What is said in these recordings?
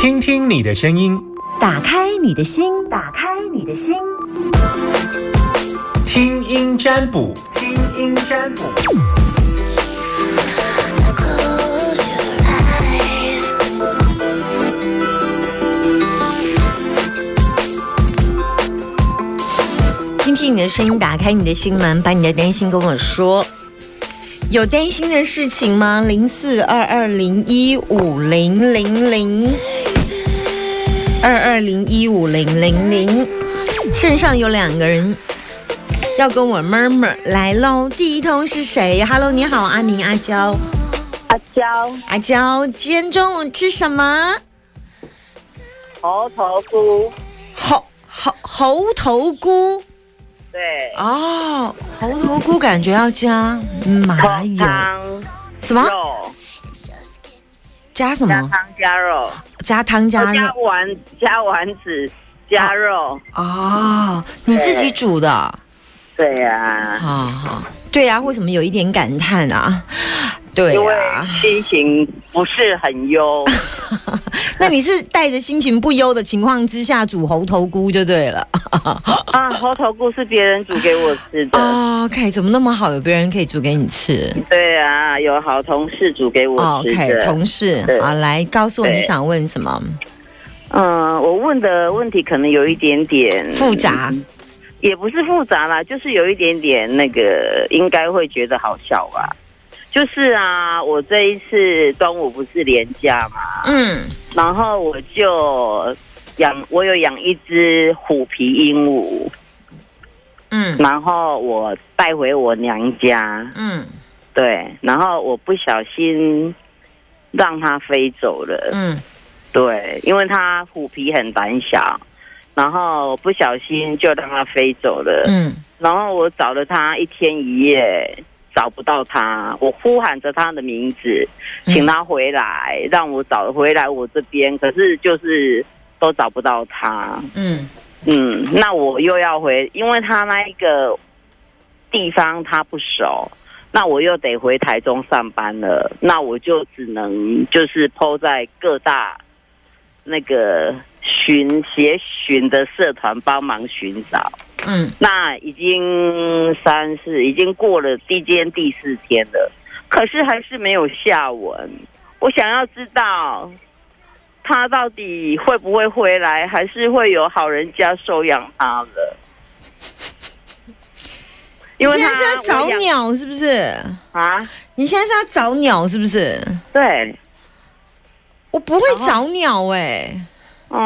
听听你的声音，打开你的心，打开你的心，听音占卜，听音占卜。听听你的声音，打开你的心门，把你的担心跟我说。有担心的事情吗？零四二二零一五零零零二二零一五零零零，线上有两个人要跟我 murmur 来喽。第一通是谁？Hello，你好，阿明、阿娇、阿娇，阿娇，今天中午吃什么？猴头菇，猴猴猴头菇。对，哦，猴头菇感觉要加麻油，什么？肉，加什么？加汤加肉，加汤加肉。加丸加丸子加肉，哦，你自己煮的？对呀、好好，对啊，为什么有一点感叹啊？对因为啊，心情不是很优，那你是带着心情不优的情况之下煮猴头菇就对了。啊，猴头菇是别人煮给我吃的，哦 OK，怎么那么好，有别人可以煮给你吃对啊，有好同事煮给我吃？OK，同事，对好，来告诉我你想问什么？嗯，我问的问题可能有一点点复杂，也不是复杂啦，就是有一点点那个，应该会觉得好笑吧。就是啊，我这一次端午不是连假嘛，嗯然后我就养，我有养一只虎皮鹦鹉，嗯。然后我带回我娘家，嗯。对，然后我不小心让它飞走了，嗯。对，因为它虎皮很胆小，然后不小心就让它飞走了，嗯。然后我找了它一天一夜，找不到他，我呼喊着他的名字，嗯请他回来，让我找回来我这边，可是就是都找不到他。嗯嗯，那我又要回，因为他那一个地方他不熟，那我又得回台中上班了，那我就只能就是抛在各大那个寻协寻的社团帮忙寻找。嗯那已经三四，已经过了第今天第四天了，可是还是没有下文。我想要知道他到底会不会回来，还是会有好人家收养他了？因为他你现在是要找鸟是不是？啊，你现在是要找鸟是不是？对，我不会找鸟哎、哦，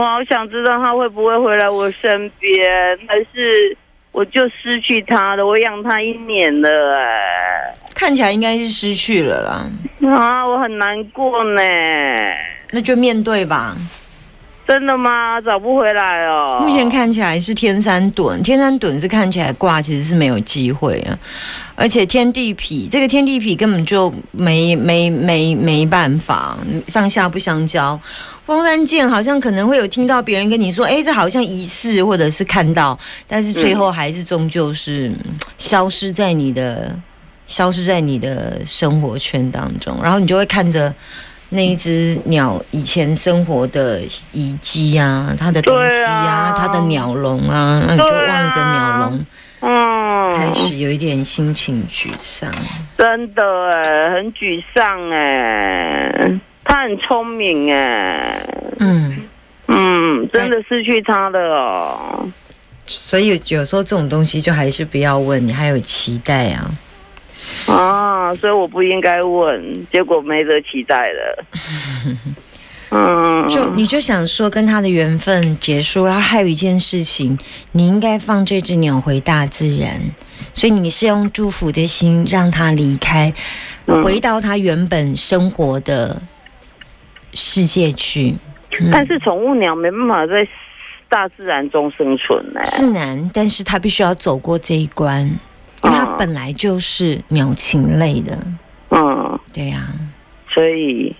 我好想知道他会不会回来我身边，还是我就失去他了？我养他一年了、哎，看起来应该是失去了啦，啊，我很难过呢。那就面对吧。真的吗？找不回来哦。目前看起来是天山遁，天山遁是看起来挂其实是没有机会啊，而且天地痞这个天地痞根本就没没没没办法，上下不相交。风山剑好像可能会有听到别人跟你说，哎，这好像疑似或者是看到，但是最后还是终究是嗯消失在你的消失在你的生活圈当中，然后你就会看着。那一只鸟以前生活的遗迹啊，它的东西对啊，啊它的鸟笼啊，那你就望着鸟笼，嗯，开始有一点心情沮丧。真的哎，很沮丧哎。他很聪明哎，嗯，嗯，真的失去他了哦。所以有时候这种东西就还是不要问，你还有期待啊。啊，所以我不应该问，结果没得期待了。嗯，就你就想说跟他的缘分结束，然后还有一件事情，你应该放这只鸟回大自然，所以你是用祝福的心让它离开，嗯回到它原本生活的世界去。嗯但是宠物鸟没办法在大自然中生存呢。是难，但是它必须要走过这一关，因为它嗯本来就是鸟禽类的，嗯，对呀、所以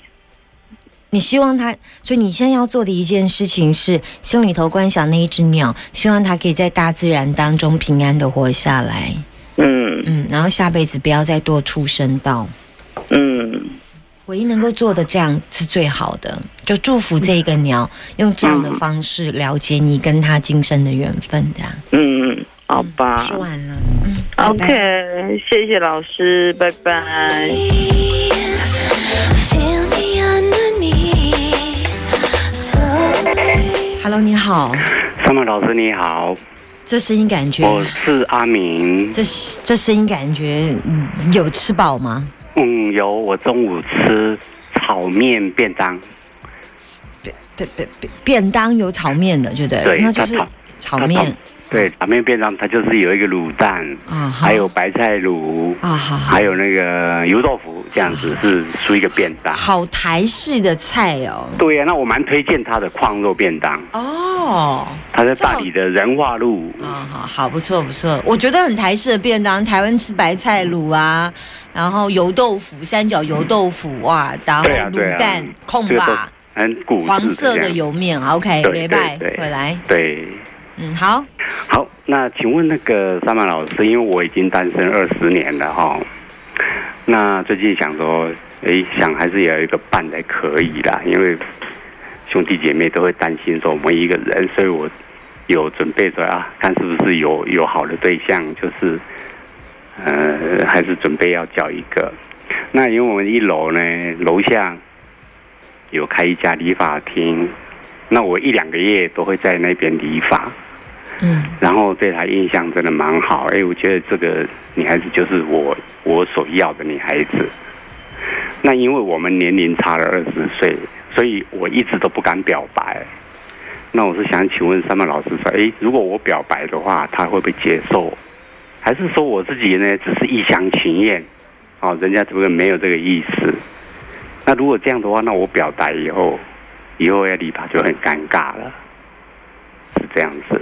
你希望它，所以你现在要做的一件事情是心里头观想那一只鸟，希望它可以在大自然当中平安的活下来。嗯嗯，然后下辈子不要再多出生到。嗯，唯一能够做的这样是最好的，就祝福这一个鸟用这样的方式了解你跟他今生的缘分，这样。嗯嗯，好吧。说完了，嗯拜 OK，谢谢老师，拜拜。Hello，你好，三毛老师你好，这声音感觉，我是阿明。这这声音感觉，嗯，有吃饱吗？嗯，有我中午吃炒面便当，便便便便便当有炒面的，就对了，对那就是炒面对，炒面便当它就是有一个卤蛋，啊，好还有白菜卤，啊，还有那个油豆腐，这样子是属于一个便当。好台式的菜哦。对呀、那我蛮推荐它的矿肉便当，哦，它在大理的仁化路。啊，好好不错不错，我觉得很台式的便当，台湾吃白菜卤啊，然后油豆腐、三角油豆腐哇，然后卤蛋、控吧，很古黄色的油面，OK，拜对对。回来，对，嗯，好，好，那请问那个三曼老师，因为我已经单身二十年了哈，那最近想说，诶，想还是有一个伴才可以啦，因为兄弟姐妹都会担心说我们一个人，所以我有准备着啊，看是不是有有好的对象，就是呃，还是准备要找一个。那因为我们一楼呢，楼下有开一家理发厅，那我一两个月都会在那边理发。嗯，然后对他印象真的蛮好，哎，我觉得这个女孩子就是我我所要的女孩子。那因为我们年龄差了二十岁，所以我一直都不敢表白。那我是想请问三曼老师说，哎，如果我表白的话，她会不会接受？还是说我自己呢只是一厢情愿？哦，人家这个没有这个意思。那如果这样的话，那我表白以后，以后要理发就很尴尬了，是这样子。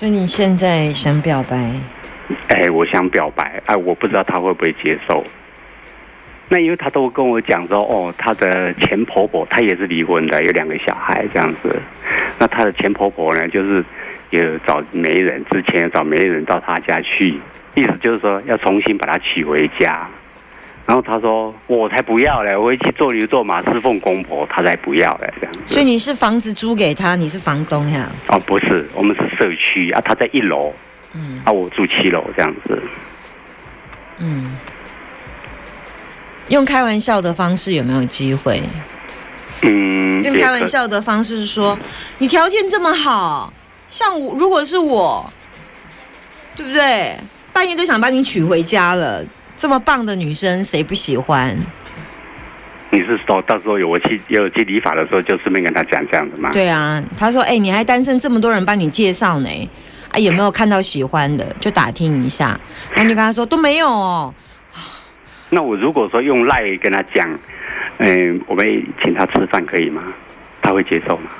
所以你现在想表白，哎，我想表白，哎，我不知道他会不会接受。那因为他都跟我讲说，哦，她的前婆婆，她也是离婚的，有两个小孩这样子。那她的前婆婆呢，就是有找媒人，之前有找媒人到她家去，意思就是说要重新把她娶回家。然后他说，我才不要嘞，我会去做牛做马侍奉公婆，他才不要嘞，这样子。所以你是房子租给他，你是房东呀？哦，不是，我们是社区啊，他在一楼，嗯啊，我住七楼这样子。嗯，用开玩笑的方式有没有机会？嗯，用开玩笑的方式说，你条件这么好，像我如果是我，对不对？半夜都想把你娶回家了，这么棒的女生谁不喜欢？你是说到时候有我去有去理发的时候，就顺便跟他讲这样子吗？对啊，他说：“哎、你还单身，这么多人帮你介绍呢，啊，有没有看到喜欢的？就打听一下。”然后就跟他说：“都没有哦。那我如果说用赖跟他讲，嗯，我们请他吃饭可以吗？他会接受吗？”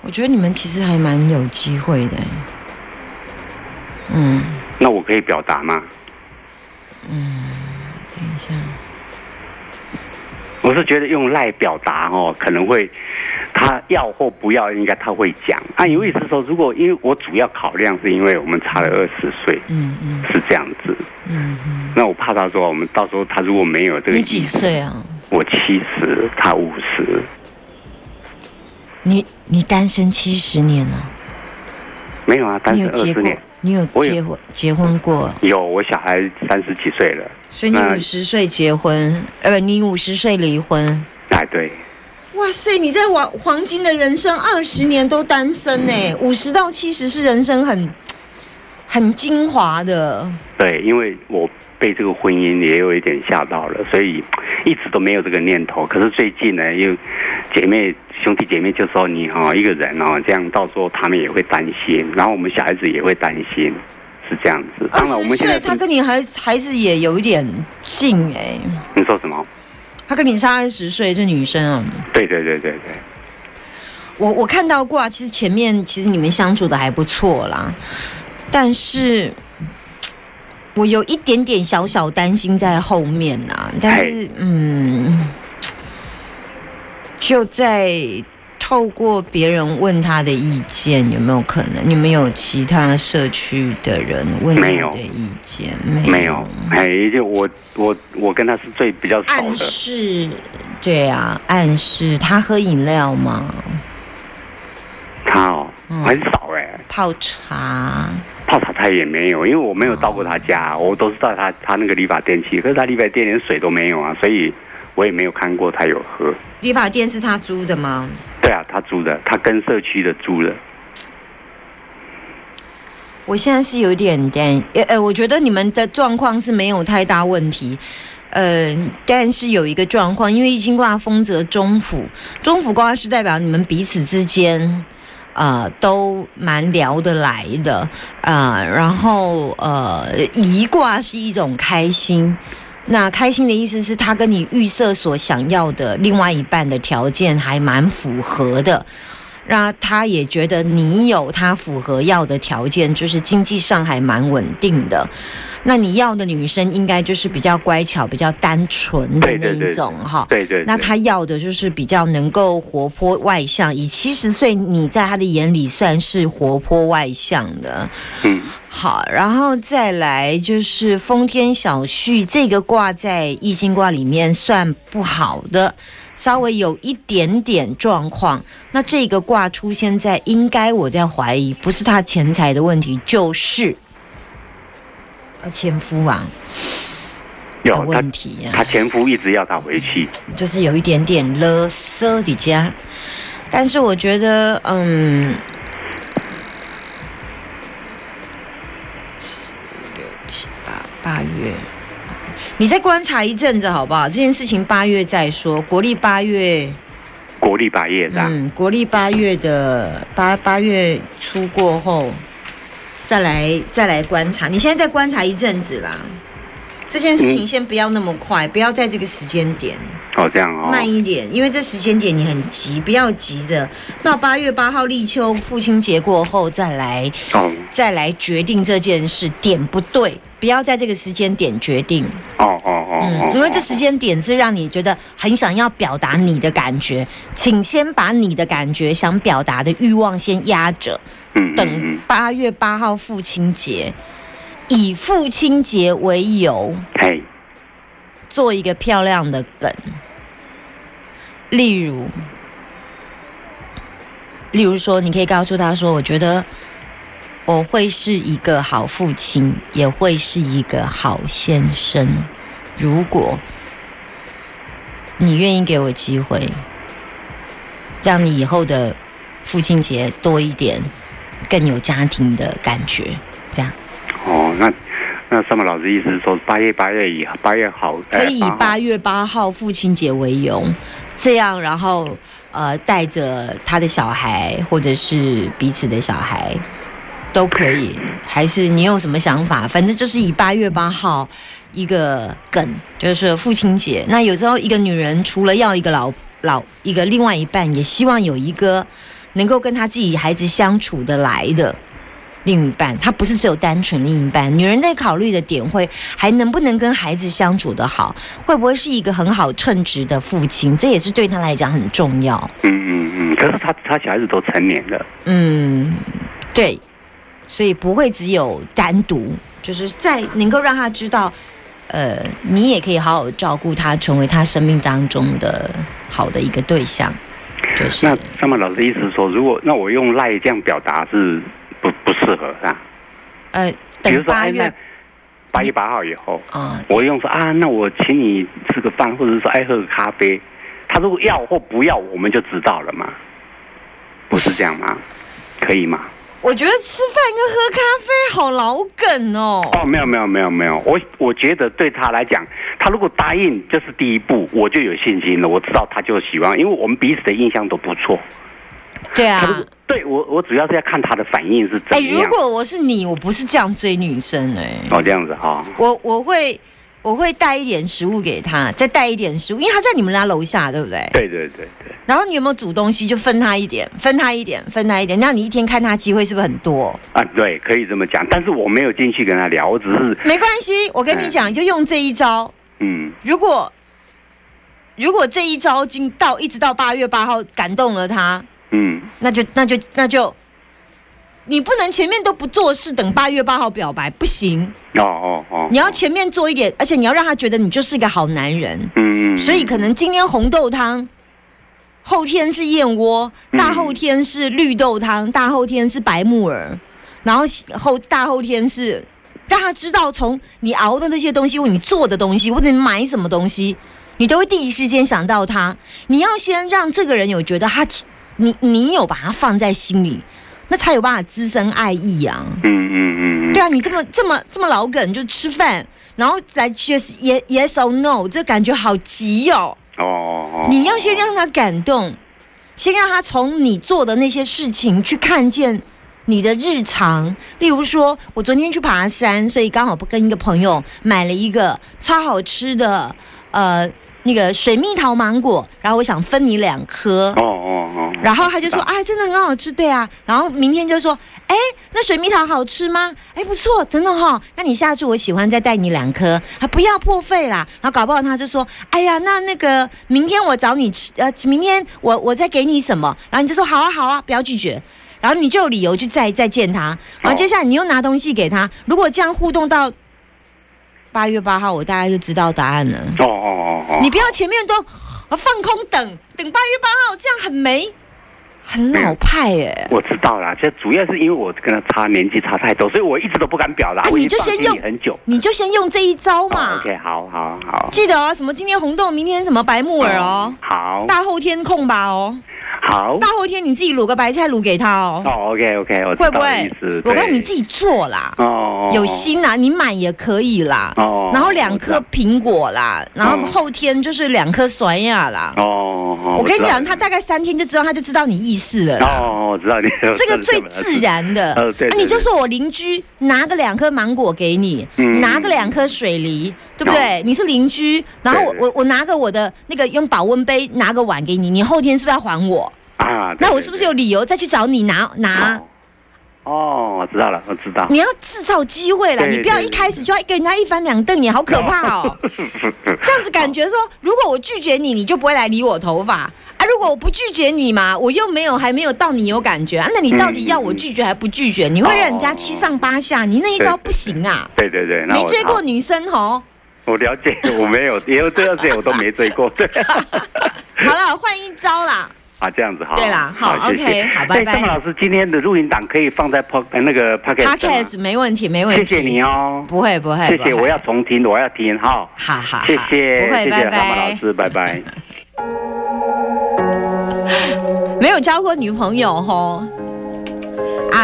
我觉得你们其实还蛮有机会的。嗯，那我可以表达吗？等一下，我是觉得用赖表达哦，可能会他要或不要，应该他会讲。啊，有意思说，如果因为我主要考量是因为我们差了二十岁，嗯嗯是这样子。嗯嗯，那我怕他说我们到时候他如果没有这个你几，岁啊？我七十，他五十，你你单身七十年了，没有啊，单身二十年。？你有结婚结婚过？有，我小孩三十几岁了。所以你五十岁结婚，呃，不，你五十岁离婚。哎，对，哇塞，你在黄黄金的人生二十年都单身呢，五十到七十是人生很很精华的。对，因为我被这个婚姻也有一点吓到了，所以一直都没有这个念头。可是最近呢，又姐妹兄弟姐妹就说你哈、一个人哦，这样到时候他们也会担心，然后我们小孩子也会担心，是这样子。二当然，我十们现在岁，他跟你孩孩子也有一点近哎，你说什么？他跟你差二十岁，这女生啊，对对对对对，我我看到过啊，其实前面其实你们相处的还不错啦，但是我有一点点小小担心在后面呐、但是嗯，就在透过别人问他的意见，有没有可能？你们有其他社区的人问没有你的意见？没没有，哎，就我我我跟他是最比较熟暗的，示对啊，暗示。他喝饮料吗？他哦，嗯。很少哎、泡茶，泡茶他也没有，因为我没有到过他家，我都是到他他那个理发店去，可是他理发店连水都没有啊，所以我也没有看过他有喝。理发店是他租的吗？对啊，他租的，他跟社区的租的。我现在是有点担，呃呃，我觉得你们的状况是没有太大问题，呃，但是有一个状况，因为易经卦丰泽中府，中府卦是代表你们彼此之间。呃，都蛮聊得来的，呃，然后呃，宜卦是一种开心，那开心的意思是他跟你预设所想要的另外一半的条件还蛮符合的，那他也觉得你有他符合要的条件，就是经济上还蛮稳定的。那你要的女生应该就是比较乖巧、比较单纯的那一种哈。对对对那他要的就是比较能够活泼外向，以七十岁你在他的眼里算是活泼外向的。嗯，好，然后再来就是风天小旭这个卦在易经卦里面算不好的，稍微有一点点状况。那这个卦出现在，应该我在怀疑不是他钱财的问题，就是呃前夫啊？有问题啊。呀、他前夫一直要他回去，就是有一点点勒瑟的家，但是我觉得，嗯，四六七八八月，你再观察一阵子好不好？这件事情八月再说，国历八月，国历八月的。嗯，国历八月的八八月初过后，再来再来观察。你现在再观察一阵子啦。这件事情嗯先不要那么快，不要在这个时间点。哦，这样哦。慢一点，因为这时间点你很急，不要急着。到八月八号立秋父亲节过后再来哦。再来决定这件事，点不对，不要在这个时间点决定，哦哦哦。嗯哦，因为这时间点是让你觉得很想要表达你的感觉，请先把你的感觉想表达的欲望先压着，等嗯，八月八号父亲节，以父亲节为由，嘿，做一个漂亮的梗，例如，例如说，你可以告诉他说：“我觉得我会是一个好父亲，也会是一个好先生，如果你愿意给我机会，让你以后的父亲节多一点更有家庭的感觉，这样。哦，那那上面老师意思是说，八月八月以八月好，可以以呃八月八号父亲节为由，这样然后呃带着他的小孩或者是彼此的小孩都可以，还是你有什么想法？反正就是以八月八号一个梗，就是父亲节。那有时候一个女人除了要一个老老一个另外一半，也希望有一个能够跟她自己孩子相处得来的。另一半，他不是只有单纯另一半，女人在考虑的点会还能不能跟孩子相处的好，会不会是一个很好称职的父亲，这也是对他来讲很重要。嗯嗯嗯，可是他他小孩子都成年了，嗯，对，所以不会只有单独，就是在能够让他知道，呃，你也可以好好照顾他，成为他生命当中的好的一个对象。就是那上面老师意思是说，如果那我用赖这样表达是不不适合是吧？呃，比如说，等八哎，那月八月八号以后，啊、我用说啊，那我请你吃个饭，或者是说爱喝个咖啡。他如果要或不要，我们就知道了嘛，不是这样吗？可以吗？我觉得吃饭跟喝咖啡好老梗哦。哦，没有没有没有没有，我我觉得对他来讲，他如果答应就是第一步，我就有信心了。我知道他就喜欢，因为我们彼此的印象都不错。对啊对我我主要是要看他的反应是怎哎，么。如果我是你，我不是这样追女生哎、哦这样子哈、我我会我会带一点食物给他，再带一点食物，因为他在你们家楼下，对不对？对对对对，然后你有没有煮东西，就分他一点，分他一点，分他一点，那你一天看他机会是不是很多？啊对，可以这么讲。但是我没有进去跟他聊，我只是没关系，我跟你讲，就用这一招。嗯如果如果这一招经到一直到八月八号感动了他，嗯那就那就那就你不能前面都不做事，等八月八号表白不行。哦哦哦，你要前面做一点，而且你要让他觉得你就是一个好男人。嗯嗯，所以可能今天红豆汤，后天是燕窝，嗯大后天是绿豆汤，大后天是白木耳，然后后大后天是让他知道从你熬的那些东西，或你做的东西，或者你买什么东西，你都会第一时间想到他。你要先让这个人有觉得他你你有把它放在心里，那才有办法滋生爱意啊。嗯嗯嗯嗯，对啊，你这么这么这么老梗，就吃饭，然后再 just yes yes or no，这感觉好急哦。哦哦哦，你要先让他感动，先让他从你做的那些事情去看见你的日常。例如说，我昨天去爬山，所以刚好跟一个朋友买了一个超好吃的呃那个水蜜桃芒果，然后我想分你两颗。哦哦哦，然后他就说啊，真的很好吃，对啊。然后明天就说，哎，那水蜜桃好吃吗？哎，不错，真的哈、那你下次我喜欢再带你两颗，啊，不要破费啦。然后搞不好他就说，哎呀，那那个明天我找你吃，呃，明天我我再给你什么？然后你就说好啊好啊，不要拒绝。然后你就有理由去再再见他。然后接下来你又拿东西给他，如果这样互动到八月八号，我大概就知道答案了。哦哦你不要前面都呃放空等等八月八号，这样很没很老派耶。我知道啦，这主要是因为我跟他差年纪差太多，所以我一直都不敢表达。啊你就先用很久。你就先用这一招嘛。哦 OK，好好好。记得哦，什么今天红豆，明天什么白木耳哦，好，大后天空吧哦，好。大后天你自己卤个白菜卤给他哦，哦，OK OK，我会不会？？我看你自己做啦，哦，有心啦，你买也可以啦。哦，然后两颗苹果啦，然后嗯后天就是两颗酸亚啦。哦，哦我跟你讲，他大概三天就知道，他就知道你意思了。哦，我知道你这个最自。然的，呃对你就对说我邻居拿个两颗芒果给你，嗯拿个两颗水梨，对不对？你是邻居，然后我我我拿个我的那个用保温杯拿个碗给你，你后天是不是要还我？啊，对那我是不是有理由再去找你拿拿？哦哦，我知道了，我知道。你要制造机会了，你不要一开始就要跟人家一翻两瞪眼，好可怕哦！这样子感觉说，如果我拒绝你，你就不会来理我头发啊。如果我不拒绝你嘛，我又没有还没有到你有感觉啊，那你到底要我拒绝还不拒绝？你会让人家七上八下，你那一招不行啊！对对对，那没追过女生哦。我了解，我没有，因为这段时间我都没追过。对，好了，换一招啦。啊，这样子哈。对啦好 OK，好拜拜哎张老师，今天的录音档可以放在 p o 那个 Pocket 吗 Podcast 没问题，没问题。谢谢你哦。不会不会，谢谢，我要重听，我要听哈。好好好，谢谢，谢谢蛤蟆老。师，拜拜。没有交过女朋友吼。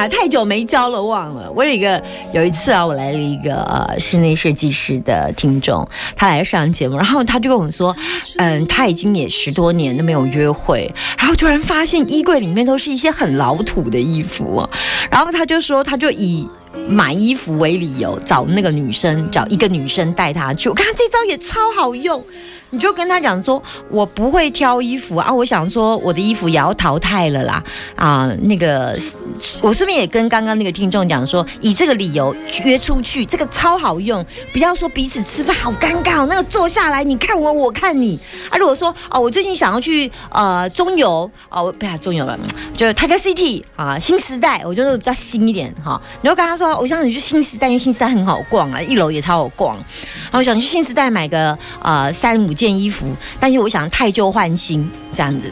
啊，太久没交了，忘了。我有一个有一次啊，我来了一个呃室内设计师的听众，他来上节目，然后他就跟我说，嗯，他已经也十多年都没有约会，然后突然发现衣柜里面都是一些很老土的衣服啊，然后他就说，他就以买衣服为理由找那个女生，找一个女生带他去。我看他这招也超好用，你就跟他讲说，我不会挑衣服啊，我想说我的衣服也要淘汰了啦。啊，那个我顺便也跟刚刚那个听众讲说，以这个理由约出去，这个超好用，不要说彼此吃饭好尴尬哦，那个坐下来你看我我看你。啊，如果说哦我最近想要去呃中游哦不要中游了，就是 Tiger City 啊新时代，我觉得比较新一点哈，你就跟他说我想你去新时代，因为新时代很好逛啊，一楼也超好逛，然后想去新时代买个呃三五件衣服，但是我想太旧换新这样子。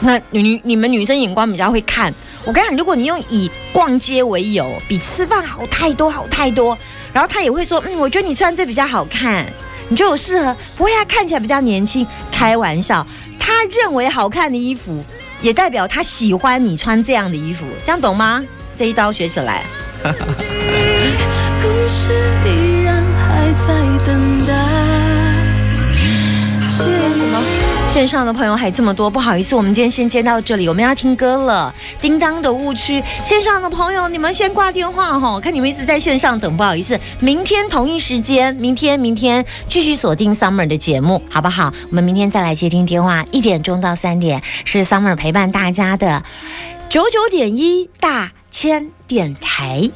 那女你们女生眼光比较会看，我跟你讲，如果你用以逛街为由，比吃饭好太多好太多，然后他也会说，嗯，我觉得你穿这比较好看，你觉得我适合，不会啊，看起来比较年轻，开玩笑，他认为好看的衣服，也代表他喜欢你穿这样的衣服，这样懂吗？这一招学起来。线上的朋友还这么多，不好意思，我们今天先接到这里，我们要听歌了。叮当的误区，线上的朋友，你们先挂电话哈，看你们一直在线上等，不好意思，明天同一时间，明天明天继续锁定 Summer 的节目，好不好？我们明天再来接听电话，一点钟到三点是 Summer 陪伴大家的九九点一大千电台。